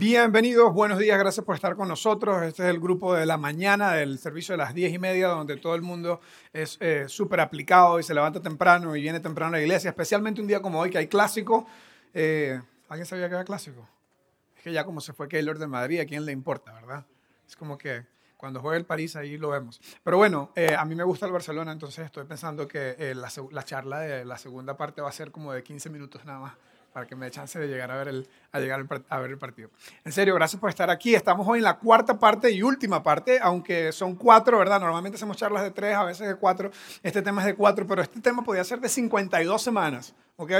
Bienvenidos, buenos días, gracias por estar con nosotros. Este es el grupo de la mañana del servicio de las diez y media, donde todo el mundo es eh, súper aplicado y se levanta temprano y viene temprano a la iglesia, especialmente un día como hoy que hay clásico. Eh, ¿Alguien sabía que era clásico? Es que ya como se fue Keylor de Madrid, ¿a quién le importa, verdad? Es como que cuando juegue el París ahí lo vemos. Pero bueno, eh, a mí me gusta el Barcelona, entonces estoy pensando que la, la charla de la segunda parte va a ser como de 15 minutos nada más para que me dé chance de llegar a ver, el, a llegar a ver el partido. En serio, gracias por estar aquí. Estamos hoy en la cuarta parte y última parte, aunque son cuatro, ¿verdad? Normalmente hacemos charlas de tres, a veces de cuatro. Este tema es de cuatro, pero este tema podría ser de 52 semanas, ¿ok?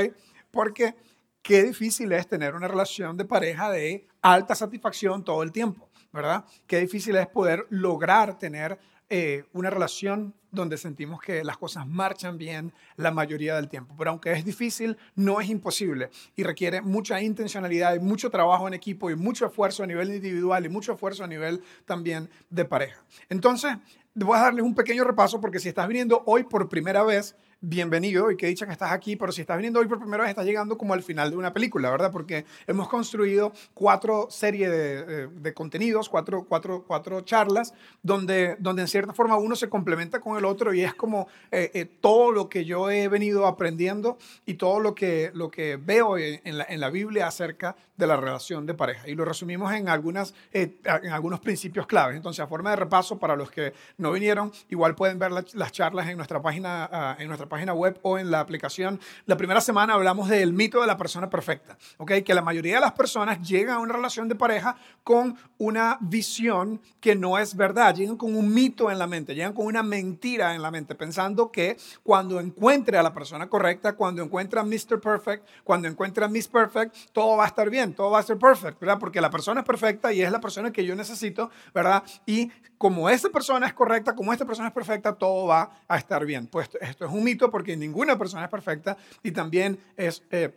Porque qué difícil es tener una relación de pareja de alta satisfacción todo el tiempo, ¿verdad? Qué difícil es poder lograr tener eh, una relación donde sentimos que las cosas marchan bien la mayoría del tiempo. Pero aunque es difícil, no es imposible y requiere mucha intencionalidad y mucho trabajo en equipo y mucho esfuerzo a nivel individual y mucho esfuerzo a nivel también de pareja. Entonces, voy a darles un pequeño repaso porque si estás viniendo hoy por primera vez, bienvenido y que dicha que estás aquí, pero si estás viniendo hoy por primera vez, estás llegando como al final de una película, ¿verdad? Porque hemos construido cuatro series de, de, contenidos, cuatro, cuatro, cuatro charlas, donde, donde en cierta forma uno se complementa con el otro y es como eh, eh, todo lo que yo he venido aprendiendo y todo lo que, lo que veo en la, en la Biblia acerca de la relación de pareja. Y lo resumimos en, algunas, eh, en algunos principios claves. Entonces, a forma de repaso, para los que no vinieron, igual pueden ver las charlas en nuestra página, ah, en nuestra página web o en la aplicación. La primera semana hablamos del mito de la persona perfecta, ¿ok? Que la mayoría de las personas llegan a una relación de pareja con una visión que no es verdad, llegan con un mito en la mente, llegan con una mentira en la mente, pensando que cuando encuentre a la persona correcta, cuando encuentre a Mr. Perfect, cuando encuentre a Miss Perfect, todo va a estar bien, todo va a ser perfecto, ¿verdad? Porque la persona es perfecta y es la persona que yo necesito, ¿verdad? Y como esa persona es correcta, como esta persona es perfecta, todo va a estar bien. Pues esto es un mito porque ninguna persona es perfecta y también es eh,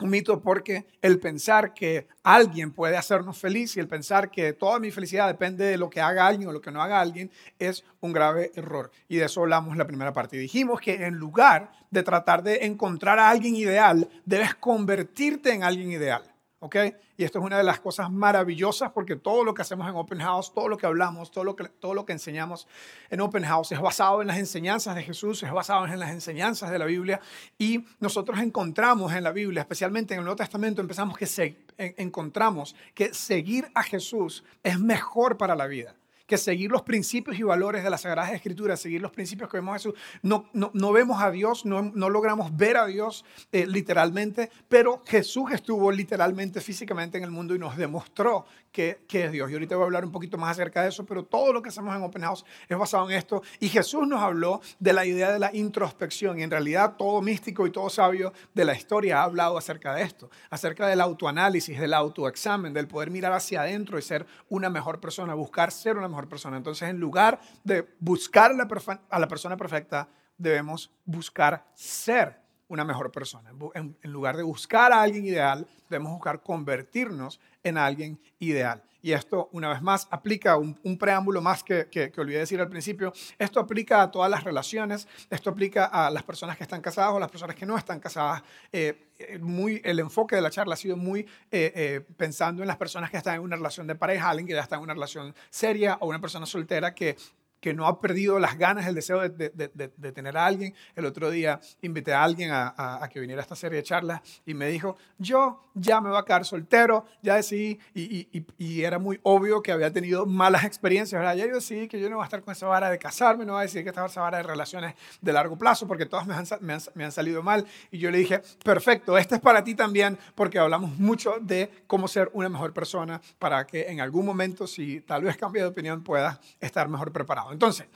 un mito porque el pensar que alguien puede hacernos feliz y el pensar que toda mi felicidad depende de lo que haga alguien o lo que no haga alguien es un grave error. Y de eso hablamos en la primera parte. Y dijimos que en lugar de tratar de encontrar a alguien ideal, debes convertirte en alguien ideal. ¿Ok? Y esto es una de las cosas maravillosas porque todo lo que hacemos en Open House, todo lo que hablamos, todo lo que, todo lo que enseñamos en Open House es basado en las enseñanzas de Jesús, es basado en las enseñanzas de la Biblia y nosotros encontramos en la Biblia, especialmente en el Nuevo Testamento, empezamos que se, encontramos que seguir a Jesús es mejor para la vida que seguir los principios y valores de la Sagrada Escritura, seguir los principios que vemos a Jesús. No, no, vemos a Dios, no, no logramos ver a Dios eh, literalmente, pero Jesús estuvo literalmente, físicamente en el mundo y nos demostró que, que, es Dios. Y ahorita voy a hablar un poquito más acerca de eso, pero todo lo que hacemos en Open House es basado en esto. Y Jesús nos habló de la idea de la introspección y en realidad todo místico y todo sabio de la historia ha hablado acerca de esto, acerca del autoanálisis, del autoexamen, del poder mirar hacia adentro y ser una mejor persona, buscar ser una mejor persona. Entonces, en lugar de buscar a la, a la persona perfecta, debemos buscar ser una mejor persona. En, lugar de buscar a alguien ideal, debemos buscar convertirnos en alguien ideal. Y esto, una vez más, aplica un, preámbulo más que, que, olvidé decir al principio. Esto aplica a todas las relaciones, esto aplica a las personas que están casadas o las personas que no están casadas. Eh, eh, muy, el enfoque de la charla ha sido muy eh, pensando en las personas que están en una relación de pareja, alguien que ya está en una relación seria o una persona soltera que que no ha perdido las ganas, el deseo de, de, tener a alguien. El otro día invité a alguien a, a, que viniera a esta serie de charlas y me dijo, yo ya me voy a quedar soltero, ya decidí, y, y, y, era muy obvio que había tenido malas experiencias, ¿verdad? Ya yo decidí que yo no voy a estar con esa vara de casarme, no voy a decir que esta esa vara de relaciones de largo plazo, porque todas me han, me han, me han salido mal. Y yo le dije, perfecto, este es para ti también, porque hablamos mucho de cómo ser una mejor persona para que en algún momento, si tal vez cambie de opinión, puedas estar mejor preparado. Entonces,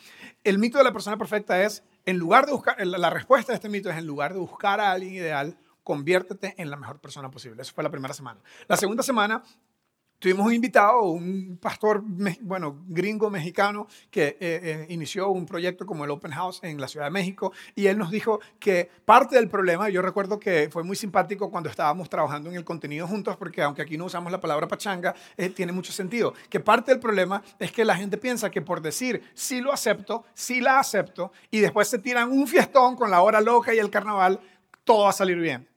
el mito de la persona perfecta es, en lugar de buscar, la respuesta de este mito es, en lugar de buscar a alguien ideal, conviértete en la mejor persona posible. Eso fue la primera semana. La segunda semana Tuvimos un invitado, un pastor, bueno, gringo mexicano, que eh, eh, inició un proyecto como el Open House en la Ciudad de México y él nos dijo que parte del problema, yo recuerdo que fue muy simpático cuando estábamos trabajando en el contenido juntos, porque aunque aquí no usamos la palabra pachanga, eh, tiene mucho sentido, que parte del problema es que la gente piensa que por decir sí lo acepto, sí la acepto, y después se tiran un fiestón con la hora loca y el carnaval, todo va a salir bien.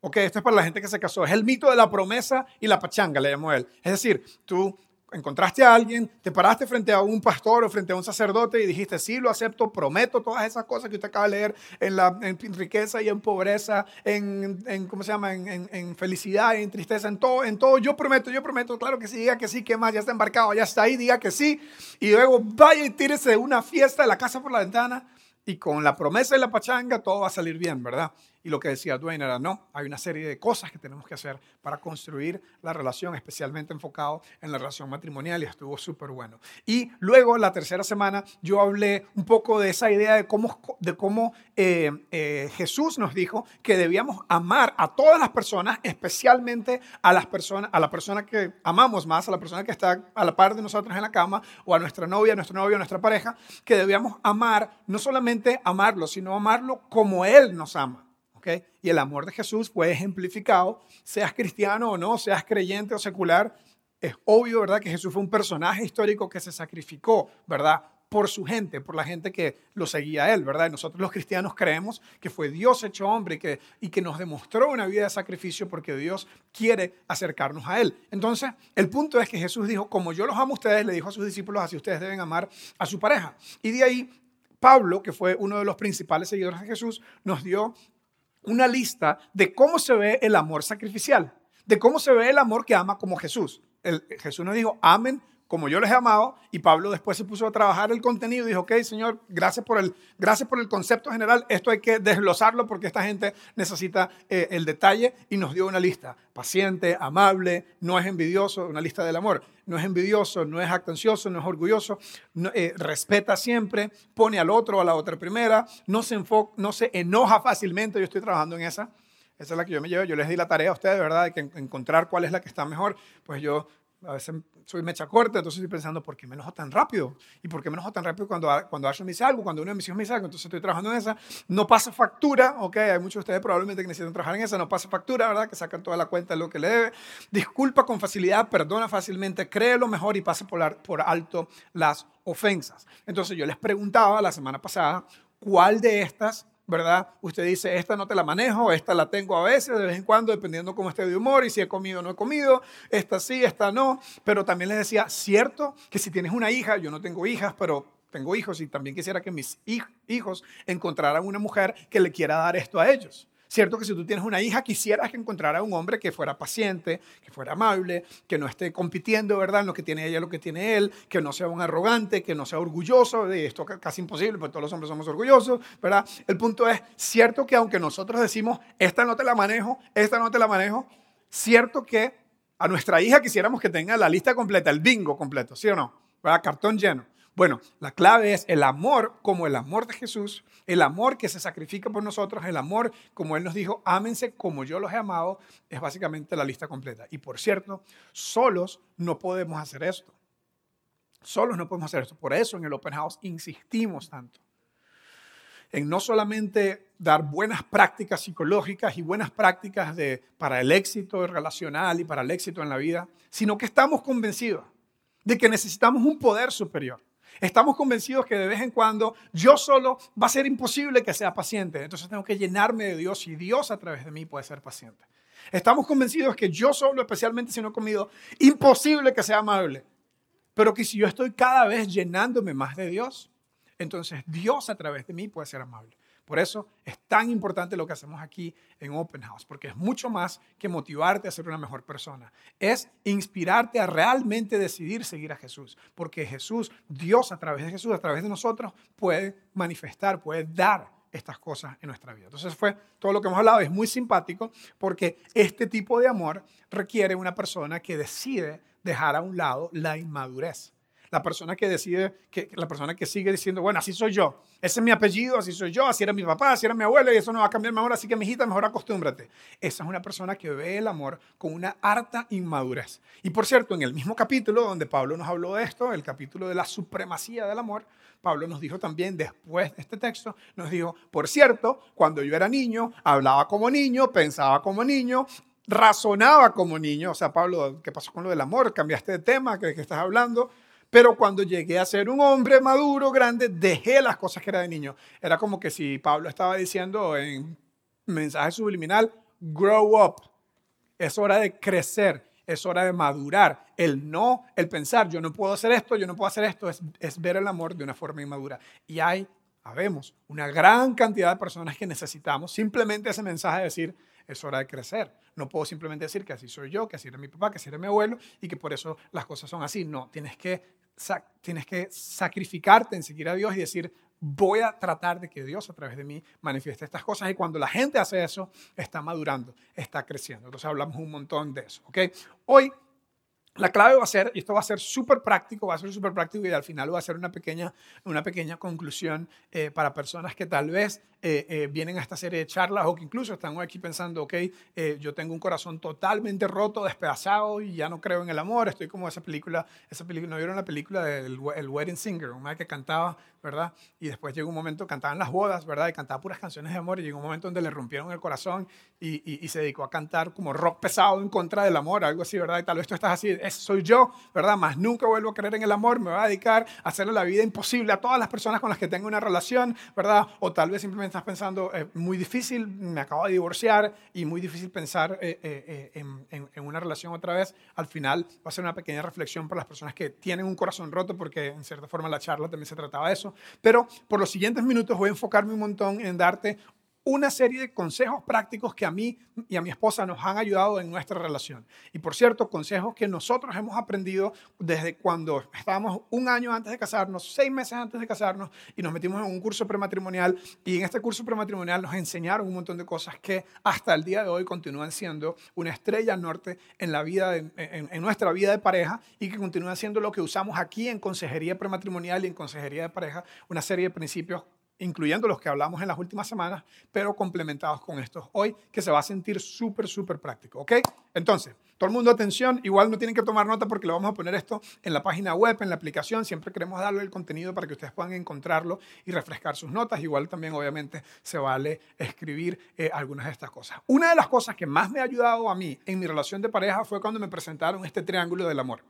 Ok, esto es para la gente que se casó. Es el mito de la promesa y la pachanga, le llamó él. Es decir, tú encontraste a alguien, te paraste frente a un pastor o frente a un sacerdote y dijiste, sí, lo acepto, prometo todas esas cosas que usted acaba de leer en, la, en riqueza y en pobreza, en, en ¿cómo se llama?, en, en, felicidad y en tristeza, en todo, en todo, yo prometo, yo prometo, claro que sí, diga que sí, que más, ya está embarcado, ya está ahí, diga que sí, y luego vaya y tírese una fiesta de la casa por la ventana y con la promesa de la pachanga todo va a salir bien, ¿verdad? Y lo que decía Dwayne era, no, hay una serie de cosas que tenemos que hacer para construir la relación, especialmente enfocado en la relación matrimonial y estuvo súper bueno. Y luego, la tercera semana, yo hablé un poco de esa idea de cómo, de cómo eh, eh, Jesús nos dijo que debíamos amar a todas las personas, especialmente a las personas, a la persona que amamos más, a la persona que está a la par de nosotros en la cama, o a nuestra novia, nuestro novio, a nuestra pareja, que debíamos amar, no solamente amarlo, sino amarlo como Él nos ama. Y el amor de Jesús fue ejemplificado, seas cristiano o no, seas creyente o secular, es obvio, ¿verdad? Que Jesús fue un personaje histórico que se sacrificó, ¿verdad? Por su gente, por la gente que lo seguía a él, ¿verdad? Y nosotros los cristianos creemos que fue Dios hecho hombre y que, y que nos demostró una vida de sacrificio porque Dios quiere acercarnos a él. Entonces, el punto es que Jesús dijo, como yo los amo a ustedes, le dijo a sus discípulos, así ustedes deben amar a su pareja. Y de ahí Pablo, que fue uno de los principales seguidores de Jesús, nos dio una lista de cómo se ve el amor sacrificial, de cómo se ve el amor que ama como Jesús. El, Jesús nos dijo, amen como yo les he amado, y Pablo después se puso a trabajar el contenido y dijo, ok, Señor, gracias por el, gracias por el concepto general, esto hay que desglosarlo porque esta gente necesita eh, el detalle y nos dio una lista, paciente, amable, no es envidioso, una lista del amor, no es envidioso, no es actancioso, no es orgulloso, eh, respeta siempre, pone al otro a la otra primera, no se, no se enoja fácilmente, yo estoy trabajando en esa. Esa es la que yo me llevo. Yo les di la tarea a ustedes, ¿verdad? De que encontrar cuál es la que está mejor. Pues yo a veces soy mecha corta, entonces estoy pensando, ¿por qué me enojo tan rápido? ¿Y por qué me enojo tan rápido cuando, cuando Ashley me dice algo, cuando uno de mis hijos me dice algo? Entonces estoy trabajando en esa. No pasa factura, ok, hay muchos de ustedes probablemente que necesitan trabajar en esa, no pasa factura, ¿verdad? Que sacan toda la cuenta de lo que le debe. Disculpa con facilidad, perdona fácilmente, cree lo mejor y pasa por, por alto las ofensas. Entonces yo les preguntaba la semana pasada, ¿cuál de estas ¿verdad? Usted dice, esta no te la manejo, esta la tengo a veces, de vez en cuando, dependiendo cómo esté de humor y si he comido o no he comido, esta sí, esta no. Pero también les decía, cierto que si tienes una hija, yo no tengo hijas, pero tengo hijos y también quisiera que mis hijos encontraran una mujer que le quiera dar esto a ellos. Cierto que si tú tienes una hija, quisieras que encontrara un hombre que fuera paciente, que fuera amable, que no esté compitiendo, ¿verdad? En lo que tiene ella, lo que tiene él, que no sea un arrogante, que no sea orgulloso. De esto casi imposible, porque todos los hombres somos orgullosos, ¿verdad? El punto es, cierto que aunque nosotros decimos, esta no te la manejo, esta no te la manejo, cierto que a nuestra hija quisiéramos que tenga la lista completa, el bingo completo, ¿sí o no? ¿Verdad? Cartón lleno. Bueno, la clave es el amor como el amor de Jesús, el amor que se sacrifica por nosotros, el amor como Él nos dijo, ámense como yo los he amado, es básicamente la lista completa. Y por cierto, solos no podemos hacer esto. Solos no podemos hacer esto. Por eso en el Open House insistimos tanto en no solamente dar buenas prácticas psicológicas y buenas prácticas de, para el éxito relacional y para el éxito en la vida, sino que estamos convencidos de que necesitamos un poder superior. Estamos convencidos que de vez en cuando yo solo va a ser imposible que sea paciente. Entonces tengo que llenarme de Dios y Dios a través de mí puede ser paciente. Estamos convencidos que yo solo, especialmente si no he comido, imposible que sea amable. Pero que si yo estoy cada vez llenándome más de Dios, entonces Dios a través de mí puede ser amable. Por eso es tan importante lo que hacemos aquí en Open House, porque es mucho más que motivarte a ser una mejor persona. Es inspirarte a realmente decidir seguir a Jesús, porque Jesús, Dios a través de Jesús, a través de nosotros, puede manifestar, puede dar estas cosas en nuestra vida. Entonces fue todo lo que hemos hablado, es muy simpático porque este tipo de amor requiere una persona que decide dejar a un lado la inmadurez. La persona que decide, que, la persona que sigue diciendo, bueno, así soy yo, ese es mi apellido, así soy yo, así era mi papá, así era mi abuelo y eso no va a cambiar ahora, así que mi mejor acostúmbrate. Esa es una persona que ve el amor con una harta inmadurez. Y por cierto, en el mismo capítulo donde Pablo nos habló de esto, el capítulo de la supremacía del amor, Pablo nos dijo también después de este texto, nos dijo, por cierto, cuando yo era niño, hablaba como niño, pensaba como niño, razonaba como niño. O sea, Pablo, ¿qué pasó con lo del amor? ¿Cambiaste de tema? ¿Qué, qué estás hablando? Pero cuando llegué a ser un hombre maduro, grande, dejé las cosas que era de niño. Era como que si Pablo estaba diciendo en mensaje subliminal, grow up. Es hora de crecer, es hora de madurar. El no, el pensar, yo no puedo hacer esto, yo no puedo hacer esto, es, es ver el amor de una forma inmadura. Y hay, sabemos, una gran cantidad de personas que necesitamos simplemente ese mensaje de decir, es hora de crecer. No puedo simplemente decir que así soy yo, que así era mi papá, que así era mi abuelo y que por eso las cosas son así. No, tienes que, tienes que sacrificarte en seguir a Dios y decir, voy a tratar de que Dios a través de mí manifieste estas cosas. Y cuando la gente hace eso, está madurando, está creciendo. Entonces hablamos un montón de eso. ¿ok? Hoy la clave va a ser, y esto va a ser súper práctico, va a ser súper práctico y al final va a ser una pequeña, una pequeña conclusión eh, para personas que tal vez eh, eh, vienen a esta serie de charlas o que incluso están aquí pensando, ok, yo tengo un corazón totalmente roto, despedazado y ya no creo en el amor. Estoy como esa película, esa película, ¿no vieron la película del el Wedding Singer? Un que cantaba, ¿verdad? Y después llegó un momento, cantaban las bodas, ¿verdad? Y cantaba puras canciones de amor y llegó un momento donde le rompieron el corazón y, y se dedicó a cantar como rock pesado en contra del amor, algo así, ¿verdad? Y tal vez tú estás así soy yo, ¿verdad? Más nunca vuelvo a creer en el amor, me voy a dedicar a hacerle la vida imposible a todas las personas con las que tengo una relación, ¿verdad? O tal vez simplemente estás pensando, es eh, muy difícil, me acabo de divorciar y muy difícil pensar eh, eh, en, en, una relación otra vez. Al final va a ser una pequeña reflexión para las personas que tienen un corazón roto, porque en cierta forma la charla también se trataba de eso. Pero por los siguientes minutos voy a enfocarme un montón en darte una serie de consejos prácticos que a mí y a mi esposa nos han ayudado en nuestra relación. Y por cierto, consejos que nosotros hemos aprendido desde cuando estábamos un año antes de casarnos, seis meses antes de casarnos, y nos metimos en un curso prematrimonial. Y en este curso prematrimonial nos enseñaron un montón de cosas que hasta el día de hoy continúan siendo una estrella norte en, la vida en, nuestra vida de pareja y que continúan siendo lo que usamos aquí en consejería prematrimonial y en consejería de pareja, una serie de principios incluyendo los que hablamos en las últimas semanas, pero complementados con estos hoy, que se va a sentir súper, súper práctico. ¿Ok? Entonces, todo el mundo atención, igual no tienen que tomar nota porque lo vamos a poner esto en la página web, en la aplicación, siempre queremos darle el contenido para que ustedes puedan encontrarlo y refrescar sus notas, igual también obviamente se vale escribir eh, algunas de estas cosas. Una de las cosas que más me ha ayudado a mí en mi relación de pareja fue cuando me presentaron este triángulo del amor.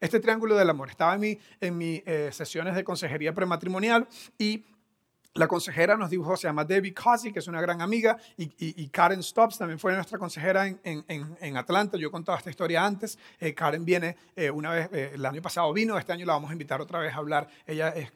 Este triángulo del amor estaba en, mi, en mis eh, sesiones de consejería prematrimonial y la consejera nos dijo, se llama Debbie Cosi, que es una gran amiga, y, Karen Stops también fue nuestra consejera en, en, Atlanta. Yo he contado esta historia antes. Eh, Karen viene eh, una vez, eh, el año pasado vino, este año la vamos a invitar otra vez a hablar. Ella es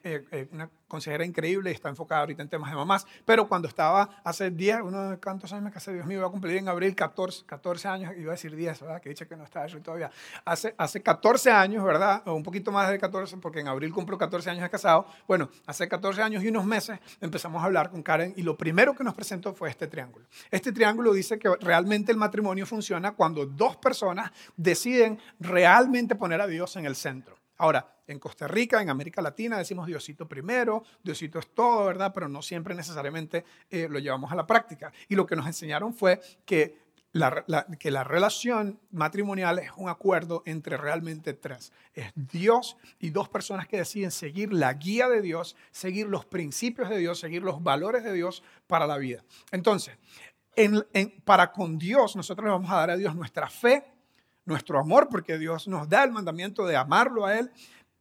una consejera increíble está enfocada ahorita en temas de mamás, pero cuando estaba hace 10, uno cuántos años me casé, Dios mío, iba a cumplir en abril 14, 14 años, iba a decir 10, ¿verdad? Que dice que no está eso todavía. Hace, hace 14 años, ¿verdad? O un poquito más de 14, porque en abril cumplo 14 años de casado. Bueno, hace 14 años y unos meses empezamos a hablar con Karen y lo primero que nos presentó fue este triángulo. Este triángulo dice que realmente el matrimonio funciona cuando dos personas deciden realmente poner a Dios en el centro. Ahora, en Costa Rica, en América Latina, decimos Diosito primero, Diosito es todo, ¿verdad? Pero no siempre necesariamente eh, lo llevamos a la práctica. Y lo que nos enseñaron fue que la, que la relación matrimonial es un acuerdo entre realmente tres. Es Dios y dos personas que deciden seguir la guía de Dios, seguir los principios de Dios, seguir los valores de Dios para la vida. Entonces, para con Dios, nosotros le vamos a dar a Dios nuestra fe, nuestro amor, porque Dios nos da el mandamiento de amarlo a Él,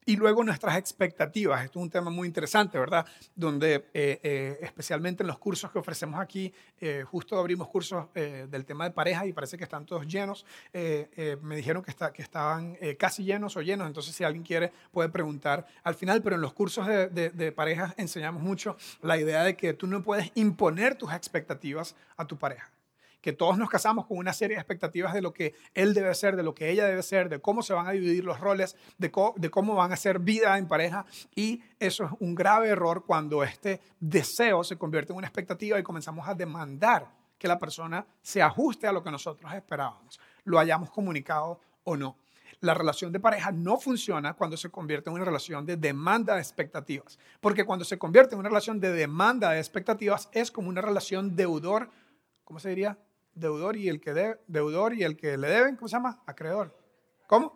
y luego nuestras expectativas. Esto es un tema muy interesante, ¿verdad? Donde eh, eh, especialmente en los cursos que ofrecemos aquí, eh, justo abrimos cursos del tema de pareja y parece que están todos llenos. me dijeron que, está, que estaban casi llenos o llenos, entonces si alguien quiere puede preguntar al final, pero en los cursos de, de, de parejas enseñamos mucho la idea de que tú no puedes imponer tus expectativas a tu pareja que todos nos casamos con una serie de expectativas de lo que él debe ser, de lo que ella debe ser, de cómo se van a dividir los roles, de, cómo van a hacer vida en pareja. Y eso es un grave error cuando este deseo se convierte en una expectativa y comenzamos a demandar que la persona se ajuste a lo que nosotros esperábamos, lo hayamos comunicado o no. La relación de pareja no funciona cuando se convierte en una relación de demanda de expectativas, porque cuando se convierte en una relación de demanda de expectativas es como una relación deudor, ¿cómo se diría? Deudor y el que debe, deudor y el que le deben, ¿cómo se llama? Acreedor. ¿Cómo?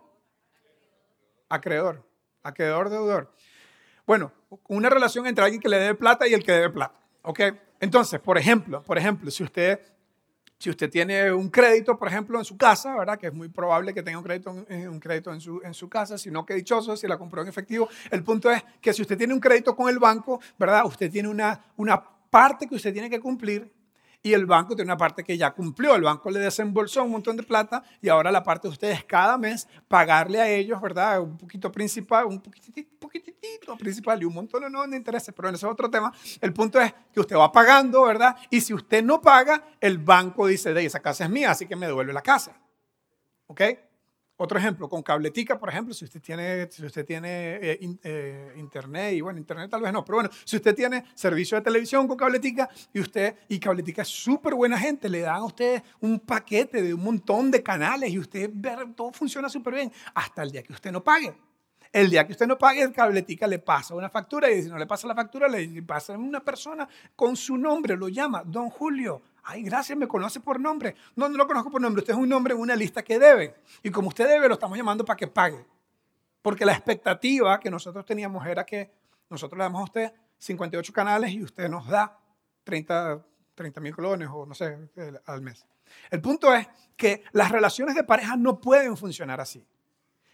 Acreedor. Acreedor, deudor. Bueno, una relación entre alguien que le debe plata y el que debe plata. ¿Ok? Entonces, por ejemplo, por ejemplo, si usted, si usted tiene un crédito, por ejemplo, en su casa, ¿verdad? Que es muy probable que tenga un crédito, un crédito en, su, en su casa, si no, que dichoso, si la compró en efectivo. El punto es que si usted tiene un crédito con el banco, ¿verdad? Usted tiene una, una parte que usted tiene que cumplir y el banco tiene una parte que ya cumplió. El banco le desembolsó un montón de plata y ahora la parte de ustedes cada mes pagarle a ellos, ¿verdad? Un poquito principal, un poquitito, poquitito principal y un montón no de intereses, pero ese otro tema. El punto es que usted va pagando, ¿verdad? Y si usted no paga, el banco dice, de esa casa es mía, así que me devuelve la casa. ¿Ok? Otro ejemplo, con Cabletica, por ejemplo, si usted tiene, si usted tiene eh, eh, internet, y bueno, internet tal vez no, pero bueno, si usted tiene servicio de televisión con Cabletica y usted, y Cabletica es súper buena gente, le dan a usted un paquete de un montón de canales y usted todo funciona súper bien, hasta el día que usted no pague. El día que usted no pague, el Cabletica le pasa una factura y si no le pasa la factura, le pasa una persona con su nombre, lo llama Don Julio Ay, gracias, me conoce por nombre. No, no lo conozco por nombre. Usted es un nombre en una lista que debe. Y como usted debe, lo estamos llamando para que pague. Porque la expectativa que nosotros teníamos era que nosotros le damos a usted 58 canales y usted nos da 30 mil colones o no sé, al mes. El punto es que las relaciones de pareja no pueden funcionar así.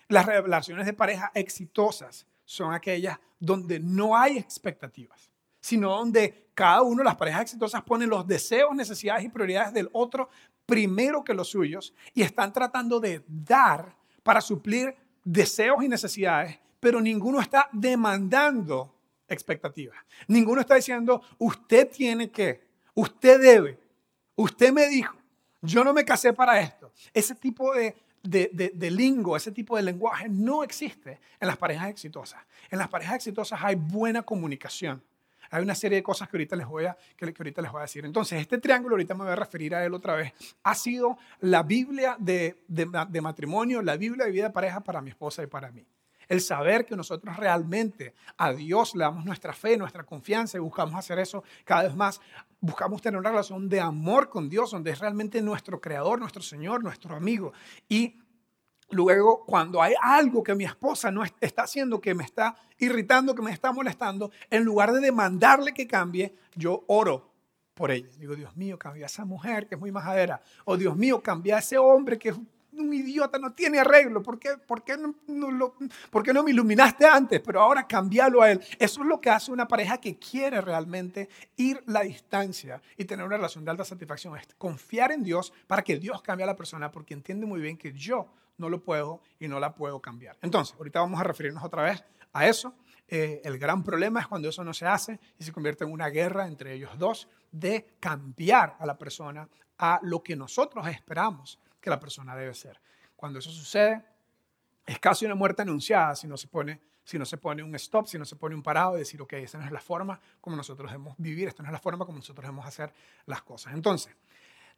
Las relaciones de pareja exitosas son aquellas donde no hay expectativas sino donde cada uno las parejas exitosas ponen los deseos, necesidades y prioridades del otro primero que los suyos y están tratando de dar para suplir deseos y necesidades, pero ninguno está demandando expectativas. Ninguno está diciendo, usted tiene que, usted debe, usted me dijo, yo no me casé para esto. Ese tipo de, de, de, lingo, ese tipo de lenguaje no existe en las parejas exitosas. En las parejas exitosas hay buena comunicación. Hay una serie de cosas que ahorita les voy a, que, ahorita les voy a decir. Entonces, este triángulo, ahorita me voy a referir a él otra vez, ha sido la Biblia de, de, matrimonio, la Biblia de vida de pareja para mi esposa y para mí. El saber que nosotros realmente a Dios le damos nuestra fe, nuestra confianza y buscamos hacer eso cada vez más. Buscamos tener una relación de amor con Dios, donde es realmente nuestro creador, nuestro Señor, nuestro amigo. Y Luego, cuando hay algo que mi esposa no está haciendo, que me está irritando, que me está molestando, en lugar de demandarle que cambie, yo oro por ella. Digo, Dios mío, cambia a esa mujer que es muy majadera. O Dios mío, cambia a ese hombre que es un idiota, no tiene arreglo. ¿Por qué, por qué no, lo, ¿Por qué no me iluminaste antes? Pero ahora cambialo a él. Eso es lo que hace una pareja que quiere realmente ir la distancia y tener una relación de alta satisfacción. Es confiar en Dios para que Dios cambie a la persona porque entiende muy bien que yo no lo puedo y no la puedo cambiar. Entonces, ahorita vamos a referirnos otra vez a eso. Eh, el gran problema es cuando eso no se hace y se convierte en una guerra entre ellos dos de cambiar a la persona a lo que nosotros esperamos que la persona debe ser. Cuando eso sucede, es casi una muerte anunciada si no se pone, si no se pone un stop, si no se pone un parado y decir, ok, esa no es la forma como nosotros debemos vivir, esta no es la forma como nosotros debemos hacer las cosas. Entonces,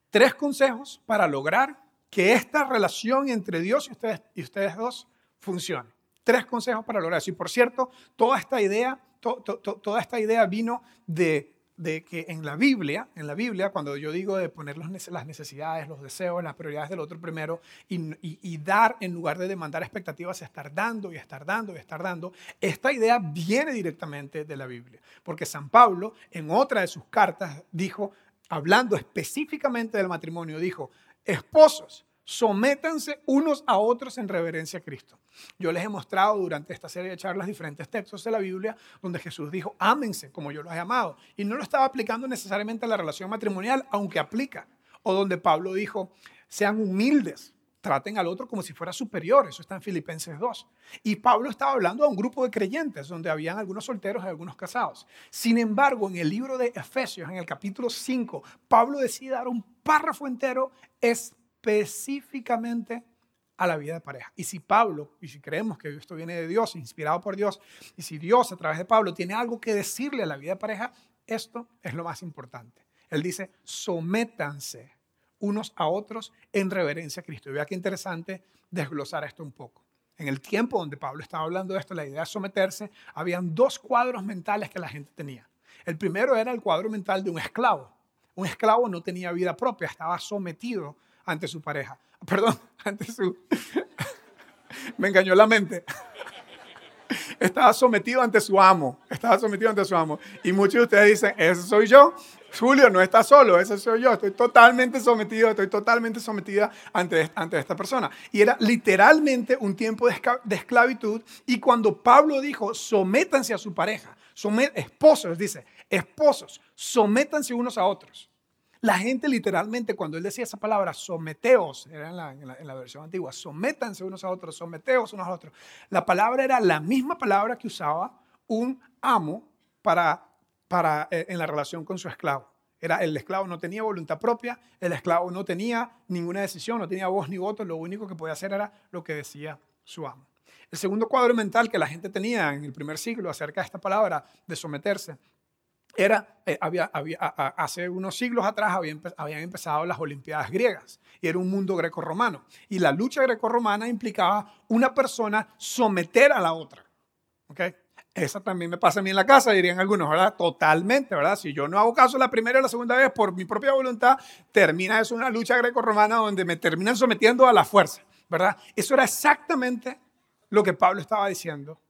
tres consejos para lograr que esta relación entre Dios y ustedes, y ustedes dos funcione. Tres consejos para lograr eso. Y por cierto, toda esta idea, toda esta idea vino de, de, que en la Biblia, en la Biblia, cuando yo digo de poner las necesidades, los deseos, las prioridades del otro primero y, y, dar en lugar de demandar expectativas, estar dando y estar dando y estar dando, esta idea viene directamente de la Biblia. Porque San Pablo, en otra de sus cartas, dijo, hablando específicamente del matrimonio, dijo, esposos, sométanse unos a otros en reverencia a Cristo. Yo les he mostrado durante esta serie de charlas diferentes textos de la Biblia donde Jesús dijo, ámense como yo los he amado. Y no lo estaba aplicando necesariamente a la relación matrimonial, aunque aplica. O donde Pablo dijo, sean humildes, traten al otro como si fuera superior. Eso está en Filipenses 2. Y Pablo estaba hablando a un grupo de creyentes donde habían algunos solteros y algunos casados. Sin embargo, en el libro de Efesios, en el capítulo 5, Pablo decide dar un párrafo entero específicamente a la vida de pareja. Y si Pablo, y si creemos que esto viene de Dios, inspirado por Dios, y si Dios a través de Pablo tiene algo que decirle a la vida de pareja, esto es lo más importante. Él dice, sométanse unos a otros en reverencia a Cristo. Y vea qué interesante desglosar esto un poco. En el tiempo donde Pablo estaba hablando de esto, la idea de someterse, habían dos cuadros mentales que la gente tenía. El primero era el cuadro mental de un esclavo. Un esclavo no tenía vida propia, estaba sometido ante su pareja. Perdón, ante su... Me engañó la mente. Estaba sometido ante su amo. Estaba sometido ante su amo. Y muchos de ustedes dicen, ese soy yo. Julio no está solo, ese soy yo. Estoy totalmente sometido, estoy totalmente sometida ante, esta persona. Y era literalmente un tiempo de, esclavitud. Y cuando Pablo dijo, sométanse a su pareja, esposos, dice, esposos, sométanse unos a otros. La gente literalmente, cuando él decía esa palabra, someteos, era en la, en la, versión antigua, sométanse unos a otros, someteos unos a otros. La palabra era la misma palabra que usaba un amo para, para, eh, en la relación con su esclavo. Era el esclavo no tenía voluntad propia, el esclavo no tenía ninguna decisión, no tenía voz ni voto, lo único que podía hacer era lo que decía su amo. El segundo cuadro mental que la gente tenía en el primer siglo acerca de esta palabra de someterse era, eh, había, había, hace unos siglos atrás habían, habían, empezado las Olimpiadas griegas y era un mundo greco-romano. Y la lucha greco-romana implicaba una persona someter a la otra. ¿okay? Esa también me pasa a mí en la casa, dirían algunos, ¿verdad? Totalmente, ¿verdad? Si yo no hago caso la primera o la segunda vez por mi propia voluntad, termina eso una lucha greco-romana donde me terminan sometiendo a la fuerza, ¿verdad? Eso era exactamente lo que Pablo estaba diciendo,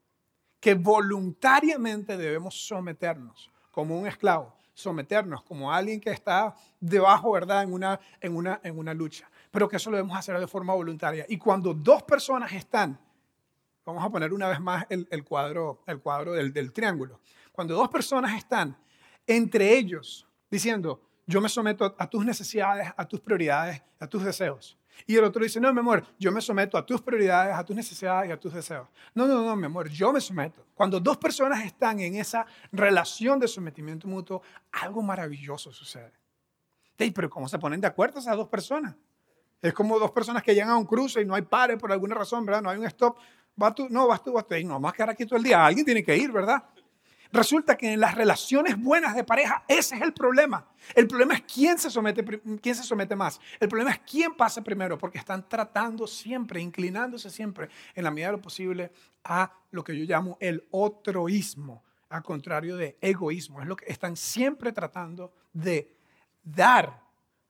que voluntariamente debemos someternos como un esclavo, someternos como alguien que está debajo, ¿verdad?, en una, en una, en una lucha. Pero que eso lo debemos hacer de forma voluntaria. Y cuando dos personas están, vamos a poner una vez más el, cuadro, el cuadro del, del triángulo, cuando dos personas están entre ellos diciendo, yo me someto a tus necesidades, a tus prioridades, a tus deseos. Y el otro dice, no, mi amor, yo me someto a tus prioridades, a tus necesidades y a tus deseos. No, no, no, mi amor, yo me someto. Cuando dos personas están en esa relación de sometimiento mutuo, algo maravilloso sucede. pero ¿cómo se ponen de acuerdo esas dos personas? Es como dos personas que llegan a un cruce y no hay pares por alguna razón, ¿verdad? No hay un stop. Tú, no, vas tú, vas tú. Y no, vamos a quedar aquí todo el día. Alguien tiene que ir, ¿verdad? Resulta que en las relaciones buenas de pareja, ese es el problema. El problema es quién se somete, quién se somete más. El problema es quién pasa primero, porque están tratando siempre, inclinándose siempre, en la medida de lo posible, a lo que yo llamo el otroísmo, al contrario de egoísmo. Es lo que están siempre tratando de dar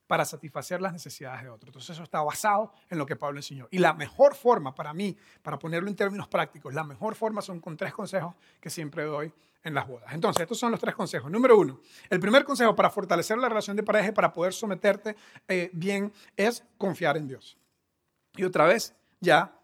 para satisfacer las necesidades de otros. Entonces eso está basado en lo que Pablo enseñó. Y la mejor forma para mí, para ponerlo en términos prácticos, la mejor forma son con tres consejos que siempre doy en las bodas. Entonces, estos son los tres consejos. Número uno, el primer consejo para fortalecer la relación de pareja y para poder someterte eh, bien es confiar en Dios. Y otra vez, ya,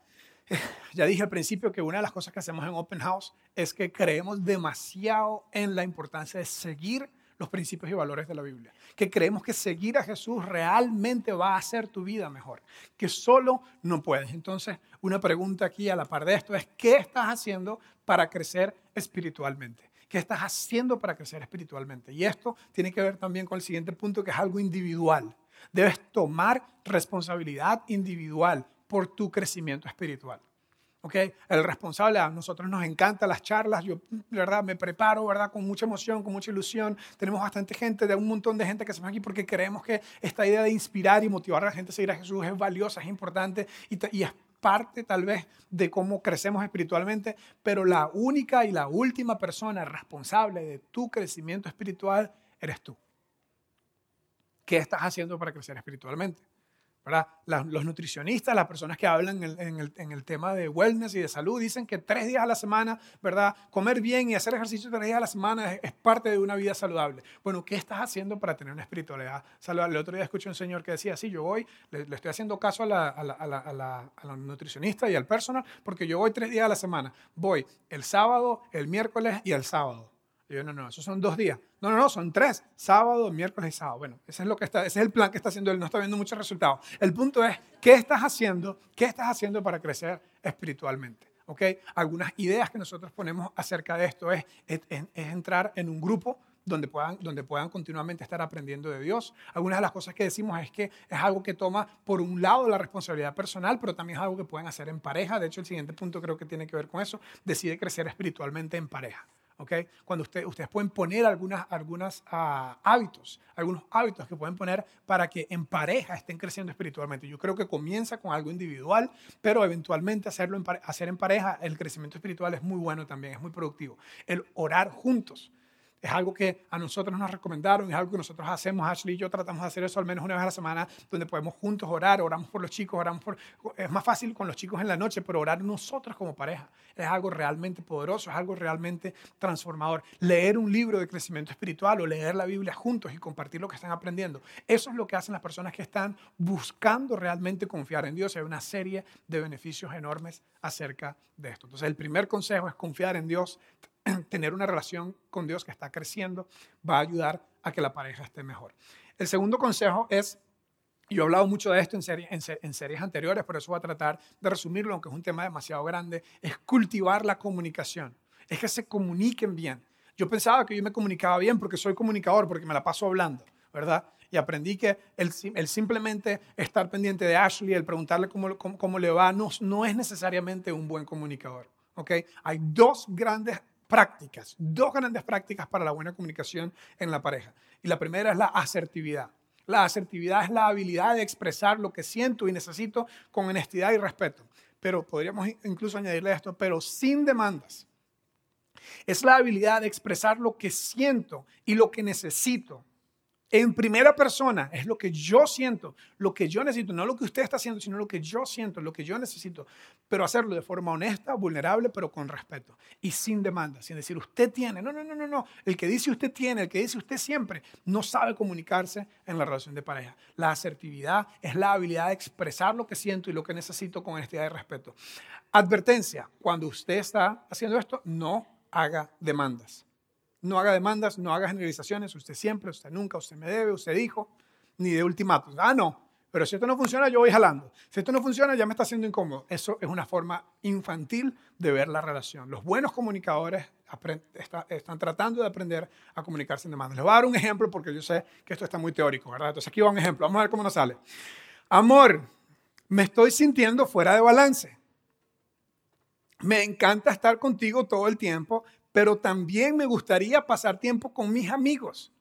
ya dije al principio que una de las cosas que hacemos en Open House es que creemos demasiado en la importancia de seguir los principios y valores de la Biblia. Que creemos que seguir a Jesús realmente va a hacer tu vida mejor. Que solo no puedes. Entonces, una pregunta aquí a la par de esto es, ¿qué estás haciendo para crecer espiritualmente? ¿Qué estás haciendo para crecer espiritualmente? Y esto tiene que ver también con el siguiente punto, que es algo individual. Debes tomar responsabilidad individual por tu crecimiento espiritual. ¿Okay? El responsable, a nosotros nos encantan las charlas, yo, verdad, me preparo, ¿verdad? Con mucha emoción, con mucha ilusión. Tenemos bastante gente, de un montón de gente que se aquí porque creemos que esta idea de inspirar y motivar a la gente a seguir a Jesús es valiosa, es importante y, y es parte tal vez de cómo crecemos espiritualmente, pero la única y la última persona responsable de tu crecimiento espiritual eres tú. ¿Qué estás haciendo para crecer espiritualmente? Los nutricionistas, las personas que hablan en el, tema de wellness y de salud, dicen que tres días a la semana, ¿verdad? Comer bien y hacer ejercicio tres días a la semana es, parte de una vida saludable. Bueno, ¿qué estás haciendo para tener una espiritualidad saludable? El otro día escuché un señor que decía, sí, yo voy, le, estoy haciendo caso a la, a, la, a la, nutricionista y al personal, porque yo voy tres días a la semana. Voy el sábado, el miércoles y el sábado. Y yo, no, no, esos son dos días. No, no, no, son tres. Sábado, miércoles y sábado. Bueno, ese es, lo que está, ese es el plan que está haciendo él. No está viendo muchos resultados. El punto es, ¿qué estás haciendo? ¿Qué estás haciendo para crecer espiritualmente? ¿Ok? Algunas ideas que nosotros ponemos acerca de esto es, es, entrar en un grupo donde puedan, donde puedan continuamente estar aprendiendo de Dios. Algunas de las cosas que decimos es que es algo que toma, por un lado, la responsabilidad personal, pero también es algo que pueden hacer en pareja. De hecho, el siguiente punto creo que tiene que ver con eso. Decide crecer espiritualmente en pareja. Cuando usted, ustedes pueden poner algunas, algunas ah, hábitos, algunos hábitos que pueden poner para que en pareja estén creciendo espiritualmente. Yo creo que comienza con algo individual, pero eventualmente hacerlo en, hacer en pareja, el crecimiento espiritual es muy bueno también, es muy productivo. El orar juntos es algo que a nosotros nos recomendaron, es algo que nosotros hacemos, Ashley y yo tratamos de hacer eso al menos una vez a la semana, donde podemos juntos orar, oramos por los chicos, oramos por... Es más fácil con los chicos en la noche, pero orar nosotros como pareja es algo realmente poderoso, es algo realmente transformador. Leer un libro de crecimiento espiritual o leer la Biblia juntos y compartir lo que están aprendiendo, eso es lo que hacen las personas que están buscando realmente confiar en Dios. Hay una serie de beneficios enormes acerca de esto. Entonces, el primer consejo es confiar en Dios, tener una relación con Dios que está creciendo va a ayudar a que la pareja esté mejor. El segundo consejo es, yo he hablado mucho de esto en, series anteriores, por eso voy a tratar de resumirlo, aunque es un tema demasiado grande, es cultivar la comunicación, es que se comuniquen bien. Yo pensaba que yo me comunicaba bien porque soy comunicador, porque me la paso hablando, ¿verdad? Y aprendí que el, simplemente estar pendiente de Ashley, el preguntarle cómo, cómo, le va, no, no es necesariamente un buen comunicador. ¿ok? Hay dos grandes prácticas, dos grandes prácticas para la buena comunicación en la pareja. Y la primera es la asertividad. La asertividad es la habilidad de expresar lo que siento y necesito con honestidad y respeto. Pero podríamos incluso añadirle esto, pero sin demandas. Es la habilidad de expresar lo que siento y lo que necesito en primera persona, es lo que yo siento, lo que yo necesito, no lo que usted está haciendo, sino lo que yo siento, lo que yo necesito, pero hacerlo de forma honesta, vulnerable, pero con respeto y sin demanda, sin decir usted tiene, no, no, no, no, no, el que dice usted tiene, el que dice usted siempre, no sabe comunicarse en la relación de pareja. La asertividad es la habilidad de expresar lo que siento y lo que necesito con honestidad y respeto. Advertencia, cuando usted está haciendo esto, no haga demandas. No haga demandas, no haga generalizaciones, usted siempre, usted nunca, usted me debe, usted dijo, ni de ultimátum. Ah, no, pero si esto no funciona, yo voy jalando. Si esto no funciona, ya me está haciendo incómodo. Eso es una forma infantil de ver la relación. Los buenos comunicadores están tratando de aprender a comunicarse en demandas. Les voy a dar un ejemplo porque yo sé que esto está muy teórico, ¿verdad? Entonces aquí va un ejemplo. Vamos a ver cómo nos sale. Amor, me estoy sintiendo fuera de balance. Me encanta estar contigo todo el tiempo, pero también me gustaría pasar tiempo con mis amigos.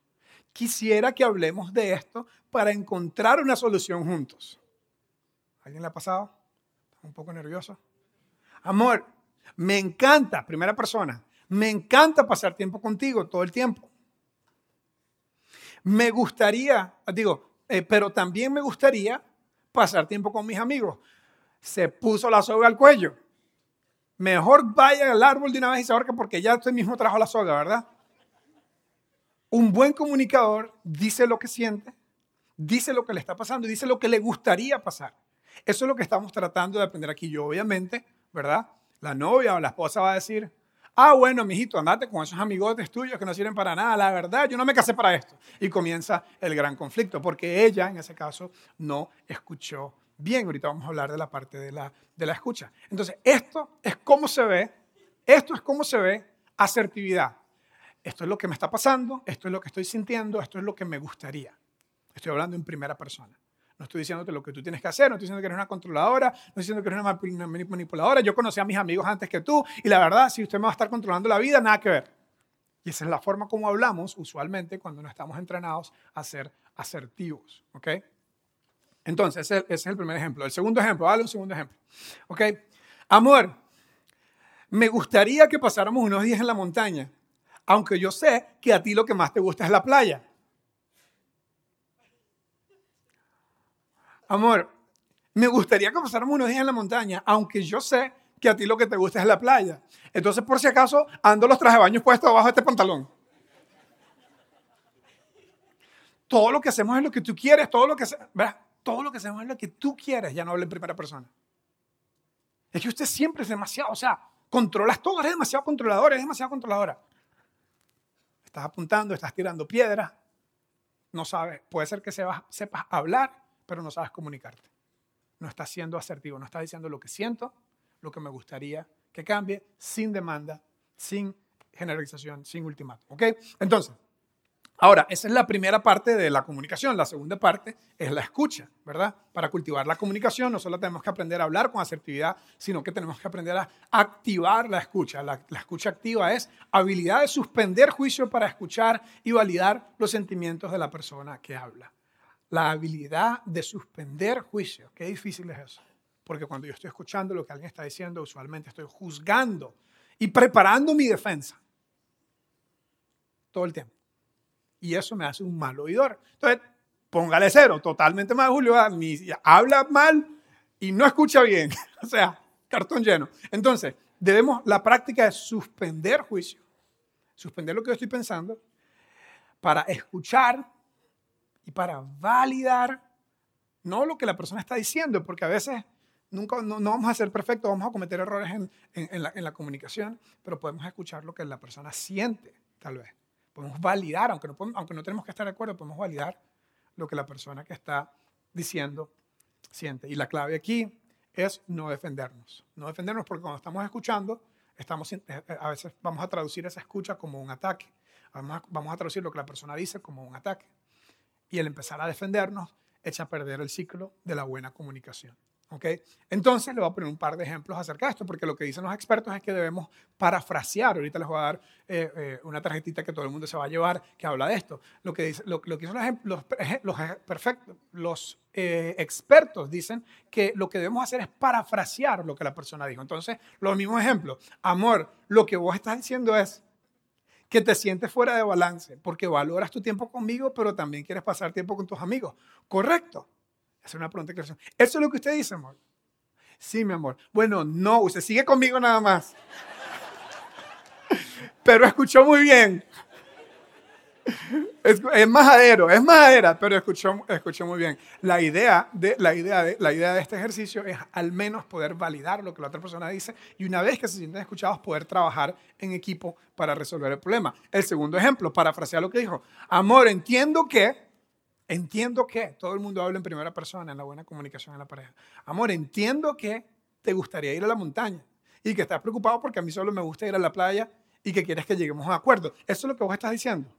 Quisiera que hablemos de esto para encontrar una solución juntos. ¿Alguien le ha pasado? un poco nervioso? Amor, me encanta, primera persona, me encanta pasar tiempo contigo todo el tiempo. Me gustaría, digo, eh, pero también me gustaría pasar tiempo con mis amigos. Se puso la soga al cuello. Mejor vaya al árbol de una vez y se ahorca porque ya usted mismo trajo la soga, ¿verdad? Un buen comunicador dice lo que siente, dice lo que le está pasando y dice lo que le gustaría pasar. Eso es lo que estamos tratando de aprender aquí. Yo, obviamente, ¿verdad? La novia o la esposa va a decir, ah, bueno, mijito, andate con esos amigotes tuyos que no sirven para nada. La verdad, yo no me casé para esto. Y comienza el gran conflicto, porque ella, en ese caso, no escuchó bien. Ahorita vamos a hablar de la parte de la, de la escucha. Entonces, esto es cómo se ve, esto es cómo se ve asertividad. Esto es lo que me está pasando, esto es lo que estoy sintiendo, esto es lo que me gustaría. Estoy hablando en primera persona. No estoy diciéndote lo que tú tienes que hacer, no estoy diciendo que eres una controladora, no estoy diciendo que eres una manipuladora. Yo conocí a mis amigos antes que tú y la verdad, si usted me va a estar controlando la vida, nada que ver. Y esa es la forma como hablamos usualmente cuando no estamos entrenados a ser asertivos. ¿ok? Entonces, ese, es el primer ejemplo. El segundo ejemplo, dale un segundo ejemplo. ¿Ok? Amor, me gustaría que pasáramos unos días en la montaña, aunque yo sé que a ti lo que más te gusta es la playa. Amor, me gustaría que pasáramos unos días en la montaña, aunque yo sé que a ti lo que te gusta es la playa. Entonces, por si acaso, ando los trajes de baño puestos abajo de este pantalón. Todo lo que hacemos es lo que tú quieres, todo lo que... ¿verdad? Todo lo que es lo que tú quieres, ya no hablo en primera persona. Es que usted siempre es demasiado, o sea, controlas todo, eres demasiado controlador, eres demasiado controladora. Estás apuntando, estás tirando piedras, no sabes, puede ser que sepas hablar, pero no sabes comunicarte. No estás siendo asertivo, no estás diciendo lo que siento, lo que me gustaría que cambie, sin demanda, sin generalización, sin ultimátum. ¿Ok? Entonces, Ahora, esa es la primera parte de la comunicación. La segunda parte es la escucha, ¿verdad? Para cultivar la comunicación no solo tenemos que aprender a hablar con asertividad, sino que tenemos que aprender a activar la escucha. La, escucha activa es habilidad de suspender juicio para escuchar y validar los sentimientos de la persona que habla. La habilidad de suspender juicio. Qué difícil es eso. Porque cuando yo estoy escuchando lo que alguien está diciendo, usualmente estoy juzgando y preparando mi defensa. Todo el tiempo y eso me hace un mal oidor. Entonces, póngale cero, totalmente mal, Julio. Habla mal y no escucha bien. o sea, cartón lleno. Entonces, debemos, la práctica de suspender juicio, suspender lo que yo estoy pensando, para escuchar y para validar no lo que la persona está diciendo, porque a veces nunca, no, vamos a ser perfectos, vamos a cometer errores en, en la comunicación, pero podemos escuchar lo que la persona siente, tal vez podemos validar, aunque no, aunque no tenemos que estar de acuerdo, podemos validar lo que la persona que está diciendo siente. Y la clave aquí es no defendernos. No defendernos porque cuando estamos escuchando, estamos, eh, eh, a veces vamos a traducir esa escucha como un ataque. Vamos a, vamos a traducir lo que la persona dice como un ataque. Y el empezar a defendernos echa a perder el ciclo de la buena comunicación. ¿Okay? Entonces le voy a poner un par de ejemplos acerca de esto, porque lo que dicen los expertos es que debemos parafrasear. Ahorita les voy a dar eh, eh, una tarjetita que todo el mundo se va a llevar que habla de esto. Lo que, dice, lo, que dicen los, los, perfecto, los eh, expertos dicen que lo que debemos hacer es parafrasear lo que la persona dijo. Entonces, los mismos ejemplos. Amor, lo que vos estás diciendo es que te sientes fuera de balance, porque valoras tu tiempo conmigo, pero también quieres pasar tiempo con tus amigos. Correcto. Es una pregunta que Eso es lo que usted dice, amor. Sí, mi amor. Bueno, no, usted sigue conmigo nada más. Pero escuchó muy bien. Es, es, majadero, es majadera, pero escuchó, escuchó muy bien. La idea, de, la, idea de, la idea de este ejercicio es al menos poder validar lo que la otra persona dice y una vez que se sienten escuchados, poder trabajar en equipo para resolver el problema. El segundo ejemplo, parafrasear lo que dijo. Amor, entiendo que Entiendo que todo el mundo habla en primera persona en la buena comunicación en la pareja. Amor, entiendo que te gustaría ir a la montaña y que estás preocupado porque a mí solo me gusta ir a la playa y que quieres que lleguemos a un acuerdo. ¿Eso es lo que vos estás diciendo?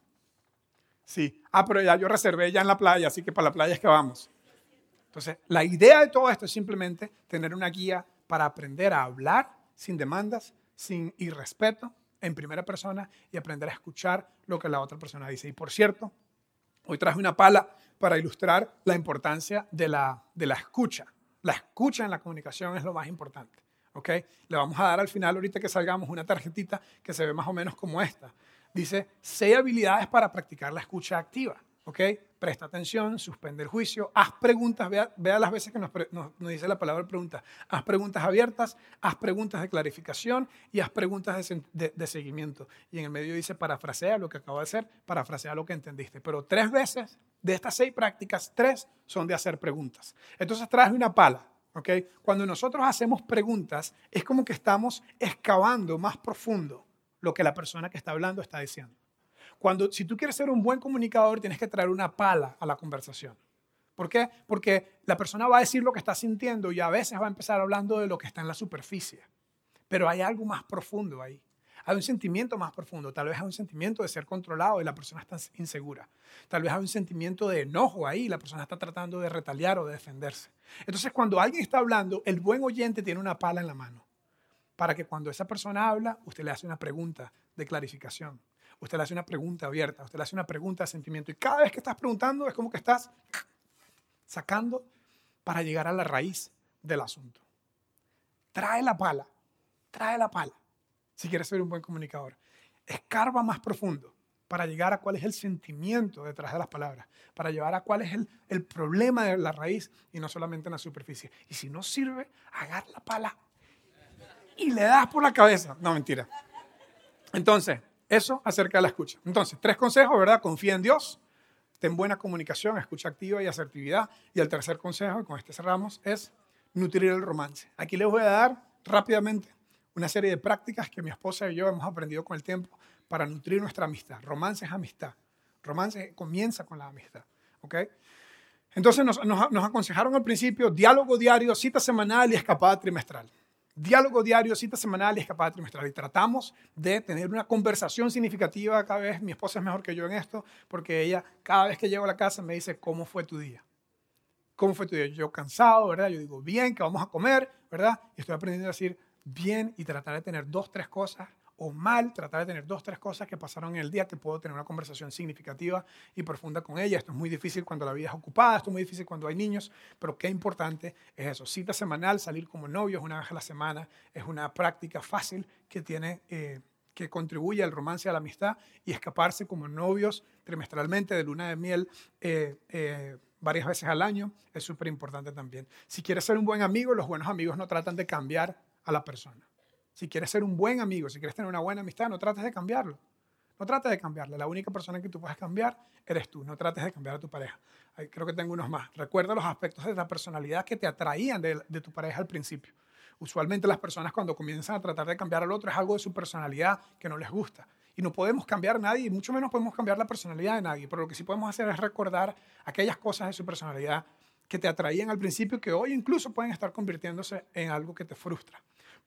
Sí. Ah, pero ya yo reservé ya en la playa, así que para la playa es que vamos. Entonces, la idea de todo esto es simplemente tener una guía para aprender a hablar sin demandas, sin irrespeto, en primera persona y aprender a escuchar lo que la otra persona dice. Y por cierto, Hoy traje una pala para ilustrar la importancia de la, de la escucha. La escucha en la comunicación es lo más importante. ¿ok? Le vamos a dar al final, ahorita que salgamos, una tarjetita que se ve más o menos como esta. Dice, seis habilidades para practicar la escucha activa. ¿Ok? Presta atención, suspende el juicio, haz preguntas, vea, las veces que nos, dice la palabra pregunta. Haz preguntas abiertas, haz preguntas de clarificación y haz preguntas de, seguimiento. Y en el medio dice, parafrasea lo que acabo de hacer, parafrasea lo que entendiste. Pero tres veces de estas seis prácticas, tres son de hacer preguntas. Entonces traje una pala. ¿ok? Cuando nosotros hacemos preguntas, es como que estamos excavando más profundo lo que la persona que está hablando está diciendo. Cuando, si tú quieres ser un buen comunicador, tienes que traer una pala a la conversación. ¿Por qué? Porque la persona va a decir lo que está sintiendo y a veces va a empezar hablando de lo que está en la superficie. Pero hay algo más profundo ahí. Hay un sentimiento más profundo. Tal vez hay un sentimiento de ser controlado y la persona está insegura. Tal vez hay un sentimiento de enojo ahí y la persona está tratando de retaliar o de defenderse. Entonces, cuando alguien está hablando, el buen oyente tiene una pala en la mano para que cuando esa persona habla, usted le hace una pregunta de clarificación usted le hace una pregunta abierta, usted le hace una pregunta de sentimiento. Y cada vez que estás preguntando es como que estás sacando para llegar a la raíz del asunto. Trae la pala, trae la pala, si quieres ser un buen comunicador. Escarba más profundo para llegar a cuál es el sentimiento detrás de las palabras, para llegar a cuál es el, el problema de la raíz y no solamente en la superficie. Y si no sirve, agarra la pala y le das por la cabeza. No, mentira. Entonces, eso acerca de la escucha. Entonces, tres consejos, ¿verdad? Confía en Dios, ten buena comunicación, escucha activa y asertividad. Y el tercer consejo, y con este cerramos, es nutrir el romance. Aquí les voy a dar rápidamente una serie de prácticas que mi esposa y yo hemos aprendido con el tiempo para nutrir nuestra amistad. Romance es amistad. Romance comienza con la amistad. ¿Ok? Entonces nos, nos aconsejaron al principio diálogo diario, cita semanal y escapada trimestral diálogo diario, cita semanal y escapada trimestral. Y tratamos de tener una conversación significativa cada vez. Mi esposa es mejor que yo en esto, porque ella cada vez que llego a la casa me dice, ¿cómo fue tu día? ¿Cómo fue tu día? Yo cansado, ¿verdad? Yo digo, bien, que vamos a comer, ¿verdad? Y estoy aprendiendo a decir, bien, y tratar de tener dos, tres cosas o mal, tratar de tener dos, tres cosas que pasaron en el día que puedo tener una conversación significativa y profunda con ella. Esto es muy difícil cuando la vida es ocupada, esto es muy difícil cuando hay niños, pero qué importante es eso. Cita semanal, salir como novios una vez a la semana, es una práctica fácil que tiene... Eh, que contribuye al romance a la amistad y escaparse como novios trimestralmente de luna de miel eh, eh, varias veces al año es súper importante también. Si quieres ser un buen amigo, los buenos amigos no tratan de cambiar a la persona. Si quieres ser un buen amigo, si quieres tener una buena amistad, no trates de cambiarlo. No trates de cambiarle. La única persona que tú puedes cambiar eres tú. No trates de cambiar a tu pareja. creo que tengo unos más. Recuerda los aspectos de la personalidad que te atraían de, de tu pareja al principio. Usualmente las personas cuando comienzan a tratar de cambiar al otro es algo de su personalidad que no les gusta. Y no podemos cambiar a nadie, y mucho menos podemos cambiar la personalidad de nadie. Pero lo que sí podemos hacer es recordar aquellas cosas de su personalidad que te atraían al principio, que hoy incluso pueden estar convirtiéndose en algo que te frustra.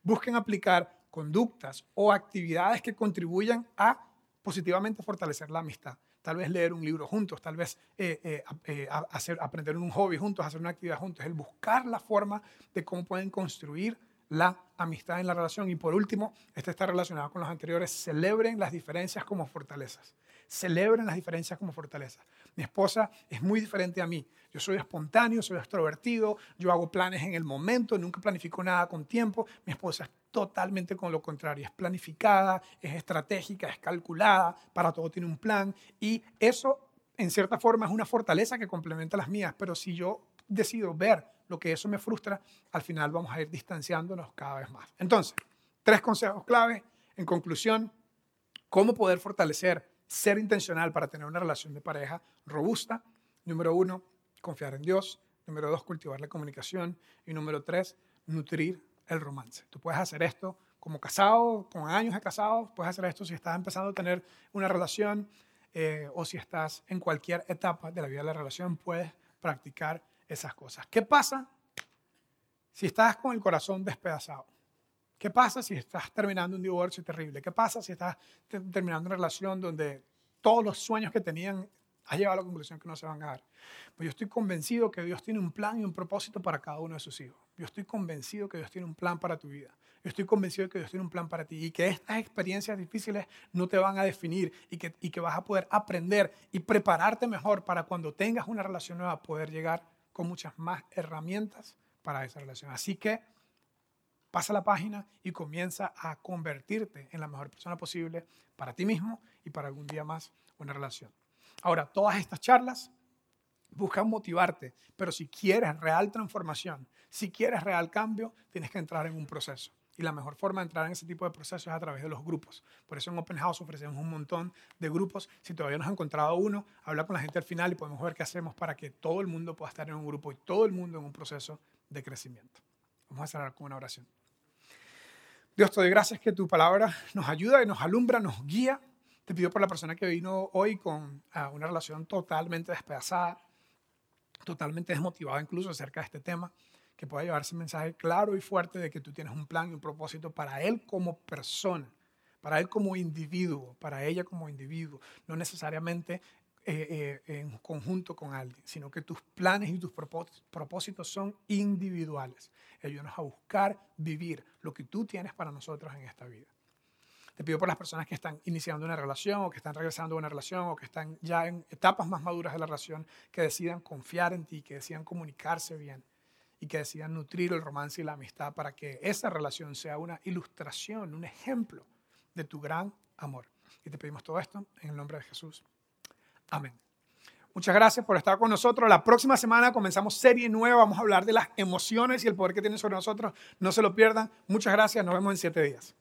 Busquen aplicar conductas o actividades que contribuyan a positivamente fortalecer la amistad. Tal vez leer un libro juntos, tal vez eh, eh, eh, hacer, aprender un hobby juntos, hacer una actividad juntos. El buscar la forma de cómo pueden construir la amistad en la relación. Y por último, este está relacionado con los anteriores, celebren las diferencias como fortalezas. Celebren las diferencias como fortalezas. Mi esposa es muy diferente a mí. Yo soy espontáneo, soy extrovertido, yo hago planes en el momento, nunca planifico nada con tiempo. Mi esposa es totalmente con lo contrario, es planificada, es estratégica, es calculada, para todo tiene un plan y eso en cierta forma es una fortaleza que complementa las mías, pero si yo decido ver lo que eso me frustra, al final vamos a ir distanciándonos cada vez más. Entonces, tres consejos clave. En conclusión, cómo poder fortalecer, ser intencional para tener una relación de pareja robusta. Número uno, confiar en Dios. Número dos, cultivar la comunicación. Y número tres, nutrir el romance. Tú puedes hacer esto como casado, con años de casado, puedes hacer esto si estás empezando a tener una relación eh, o si estás en cualquier etapa de la vida de la relación, puedes practicar esas cosas. ¿Qué pasa si estás con el corazón despedazado? ¿Qué pasa si estás terminando un divorcio terrible? ¿Qué pasa si estás terminando una relación donde todos los sueños que tenían has llegado a la conclusión que no se van a dar? Pues yo estoy convencido que Dios tiene un plan y un propósito para cada uno de sus hijos. Yo estoy convencido que Dios tiene un plan para tu vida. Yo estoy convencido de que Dios tiene un plan para ti y que estas experiencias difíciles no te van a definir y que, y que vas a poder aprender y prepararte mejor para cuando tengas una relación nueva poder llegar con muchas más herramientas para esa relación. Así que pasa la página y comienza a convertirte en la mejor persona posible para ti mismo y para algún día más una relación. Ahora, todas estas charlas buscan motivarte, pero si quieres real transformación, si quieres real cambio, tienes que entrar en un proceso. Y la mejor forma de entrar en ese tipo de procesos es a través de los grupos. Por eso en Open House ofrecemos un montón de grupos. Si todavía no has encontrado uno, habla con la gente al final y podemos ver qué hacemos para que todo el mundo pueda estar en un grupo y todo el mundo en un proceso de crecimiento. Vamos a cerrar con una oración. Dios, te doy gracias que tu palabra nos ayuda y nos alumbra, nos guía. Te pido por la persona que vino hoy con ah, una relación totalmente despedazada, totalmente desmotivada incluso acerca de este tema que pueda llevarse un mensaje claro y fuerte de que tú tienes un plan y un propósito para él como persona, para él como individuo, para ella como individuo, no necesariamente eh, eh, en conjunto con alguien, sino que tus planes y tus propósitos son individuales. Ayúdanos a buscar vivir lo que tú tienes para nosotros en esta vida. Te pido por las personas que están iniciando una relación o que están regresando a una relación o que están ya en etapas más maduras de la relación, que decidan confiar en ti, que decidan comunicarse bien y que decidan nutrir el romance y la amistad para que esa relación sea una ilustración, un ejemplo de tu gran amor. Y te pedimos todo esto en el nombre de Jesús. Amén. Muchas gracias por estar con nosotros. La próxima semana comenzamos serie nueva. Vamos a hablar de las emociones y el poder que tienen sobre nosotros. No se lo pierdan. Muchas gracias. Nos vemos en siete días.